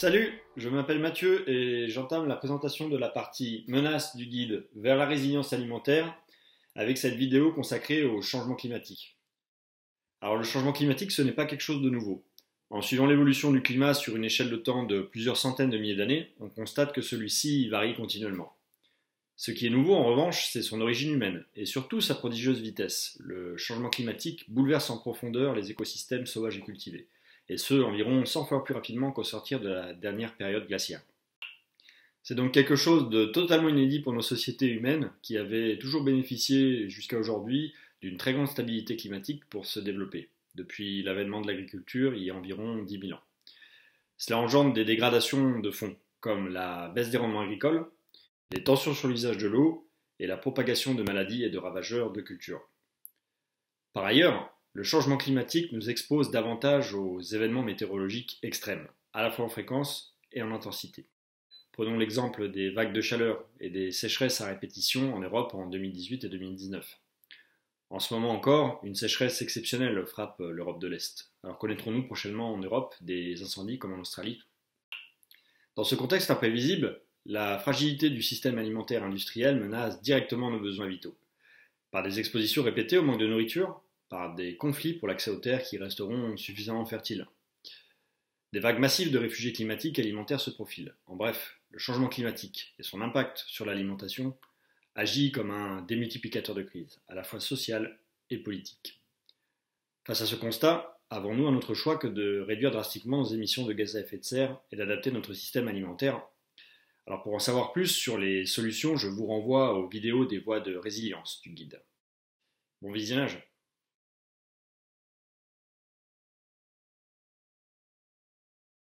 Salut, je m'appelle Mathieu et j'entame la présentation de la partie menace du guide vers la résilience alimentaire avec cette vidéo consacrée au changement climatique. Alors le changement climatique, ce n'est pas quelque chose de nouveau. En suivant l'évolution du climat sur une échelle de temps de plusieurs centaines de milliers d'années, on constate que celui-ci varie continuellement. Ce qui est nouveau en revanche, c'est son origine humaine, et surtout sa prodigieuse vitesse. Le changement climatique bouleverse en profondeur les écosystèmes sauvages et cultivés, et ce environ 100 fois plus rapidement qu'au sortir de la dernière période glaciaire. C'est donc quelque chose de totalement inédit pour nos sociétés humaines, qui avaient toujours bénéficié jusqu'à aujourd'hui d'une très grande stabilité climatique pour se développer, depuis l'avènement de l'agriculture il y a environ 10 000 ans. Cela engendre des dégradations de fond, comme la baisse des rendements agricoles, les tensions sur l'usage de l'eau et la propagation de maladies et de ravageurs de cultures. Par ailleurs, le changement climatique nous expose davantage aux événements météorologiques extrêmes, à la fois en fréquence et en intensité. Prenons l'exemple des vagues de chaleur et des sécheresses à répétition en Europe en 2018 et 2019. En ce moment encore, une sécheresse exceptionnelle frappe l'Europe de l'Est. Alors connaîtrons-nous prochainement en Europe des incendies comme en Australie? Dans ce contexte imprévisible, la fragilité du système alimentaire industriel menace directement nos besoins vitaux. Par des expositions répétées au manque de nourriture, par des conflits pour l'accès aux terres qui resteront suffisamment fertiles. Des vagues massives de réfugiés climatiques et alimentaires se profilent. En bref, le changement climatique et son impact sur l'alimentation agit comme un démultiplicateur de crise, à la fois sociale et politique. Face à ce constat, avons-nous un autre choix que de réduire drastiquement nos émissions de gaz à effet de serre et d'adapter notre système alimentaire? Alors pour en savoir plus sur les solutions, je vous renvoie aux vidéos des voies de résilience du guide. Bon visionnage